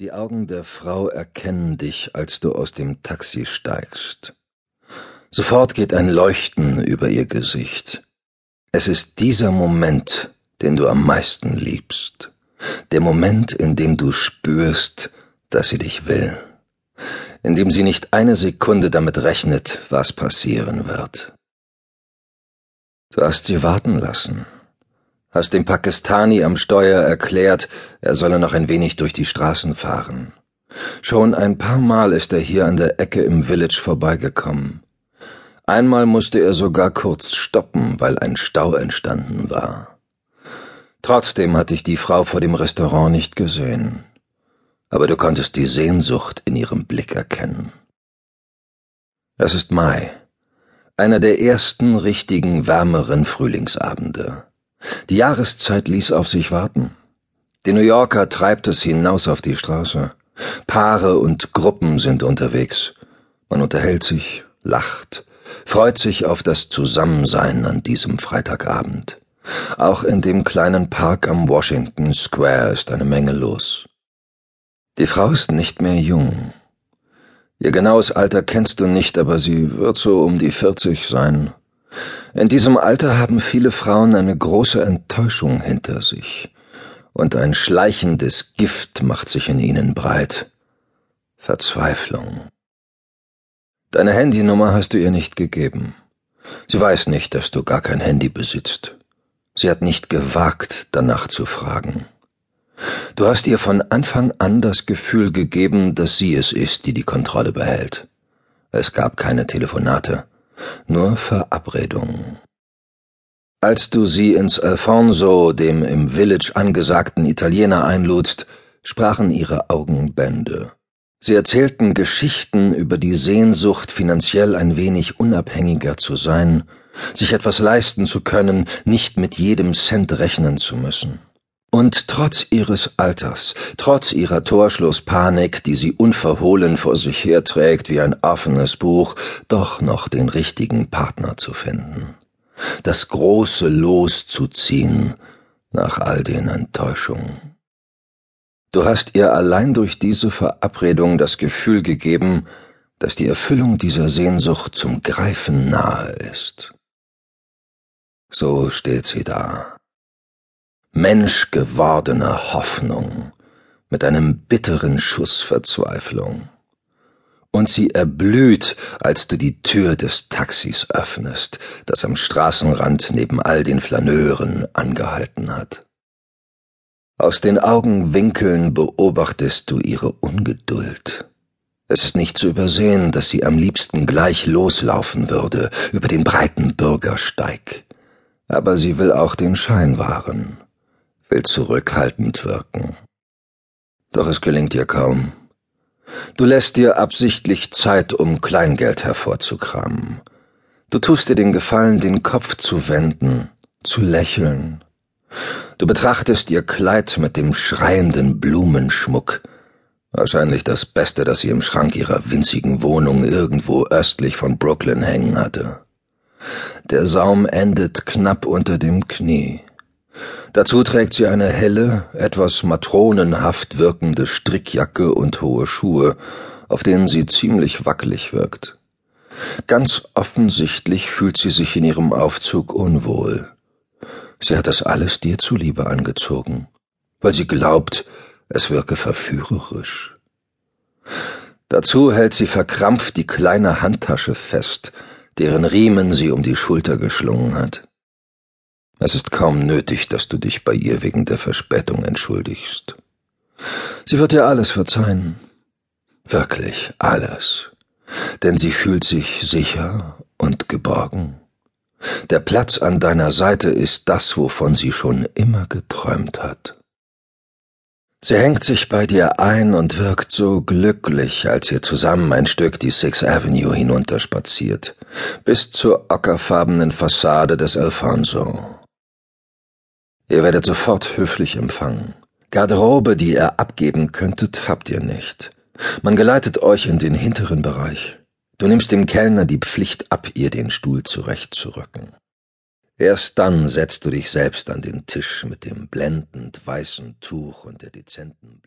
Die Augen der Frau erkennen dich, als du aus dem Taxi steigst. Sofort geht ein Leuchten über ihr Gesicht. Es ist dieser Moment, den du am meisten liebst. Der Moment, in dem du spürst, dass sie dich will. In dem sie nicht eine Sekunde damit rechnet, was passieren wird. Du hast sie warten lassen hast dem Pakistani am Steuer erklärt, er solle noch ein wenig durch die Straßen fahren. Schon ein paar Mal ist er hier an der Ecke im Village vorbeigekommen. Einmal musste er sogar kurz stoppen, weil ein Stau entstanden war. Trotzdem hatte ich die Frau vor dem Restaurant nicht gesehen. Aber du konntest die Sehnsucht in ihrem Blick erkennen. Es ist Mai, einer der ersten richtigen wärmeren Frühlingsabende. Die Jahreszeit ließ auf sich warten. Die New Yorker treibt es hinaus auf die Straße. Paare und Gruppen sind unterwegs. Man unterhält sich, lacht, freut sich auf das Zusammensein an diesem Freitagabend. Auch in dem kleinen Park am Washington Square ist eine Menge los. Die Frau ist nicht mehr jung. Ihr genaues Alter kennst du nicht, aber sie wird so um die vierzig sein. In diesem Alter haben viele Frauen eine große Enttäuschung hinter sich, und ein schleichendes Gift macht sich in ihnen breit. Verzweiflung. Deine Handynummer hast du ihr nicht gegeben. Sie weiß nicht, dass du gar kein Handy besitzt. Sie hat nicht gewagt, danach zu fragen. Du hast ihr von Anfang an das Gefühl gegeben, dass sie es ist, die die Kontrolle behält. Es gab keine Telefonate nur Verabredungen. Als du sie ins Alfonso, dem im Village angesagten Italiener, einludst, sprachen ihre Augen Bände. Sie erzählten Geschichten über die Sehnsucht, finanziell ein wenig unabhängiger zu sein, sich etwas leisten zu können, nicht mit jedem Cent rechnen zu müssen. Und trotz ihres Alters, trotz ihrer Torschlusspanik, die sie unverhohlen vor sich herträgt wie ein offenes Buch, doch noch den richtigen Partner zu finden. Das große Los zu ziehen nach all den Enttäuschungen. Du hast ihr allein durch diese Verabredung das Gefühl gegeben, dass die Erfüllung dieser Sehnsucht zum Greifen nahe ist. So steht sie da menschgewordene Hoffnung mit einem bitteren Schuss Verzweiflung. Und sie erblüht, als du die Tür des Taxis öffnest, das am Straßenrand neben all den Flaneuren angehalten hat. Aus den Augenwinkeln beobachtest du ihre Ungeduld. Es ist nicht zu übersehen, dass sie am liebsten gleich loslaufen würde über den breiten Bürgersteig. Aber sie will auch den Schein wahren will zurückhaltend wirken. Doch es gelingt ihr kaum. Du lässt dir absichtlich Zeit, um Kleingeld hervorzukramen. Du tust dir den Gefallen, den Kopf zu wenden, zu lächeln. Du betrachtest ihr Kleid mit dem schreienden Blumenschmuck, wahrscheinlich das Beste, das sie im Schrank ihrer winzigen Wohnung irgendwo östlich von Brooklyn hängen hatte. Der Saum endet knapp unter dem Knie. Dazu trägt sie eine helle, etwas matronenhaft wirkende Strickjacke und hohe Schuhe, auf denen sie ziemlich wackelig wirkt. Ganz offensichtlich fühlt sie sich in ihrem Aufzug unwohl. Sie hat das alles dir zuliebe angezogen, weil sie glaubt, es wirke verführerisch. Dazu hält sie verkrampft die kleine Handtasche fest, deren Riemen sie um die Schulter geschlungen hat. Es ist kaum nötig, dass du dich bei ihr wegen der Verspätung entschuldigst. Sie wird dir alles verzeihen. Wirklich alles. Denn sie fühlt sich sicher und geborgen. Der Platz an deiner Seite ist das, wovon sie schon immer geträumt hat. Sie hängt sich bei dir ein und wirkt so glücklich, als ihr zusammen ein Stück die Sixth Avenue hinunterspaziert, bis zur ockerfarbenen Fassade des Alfonso. Ihr werdet sofort höflich empfangen. Garderobe, die ihr abgeben könntet, habt ihr nicht. Man geleitet euch in den hinteren Bereich. Du nimmst dem Kellner die Pflicht ab, ihr den Stuhl zurechtzurücken. Erst dann setzt du dich selbst an den Tisch mit dem blendend weißen Tuch und der dezenten Blume.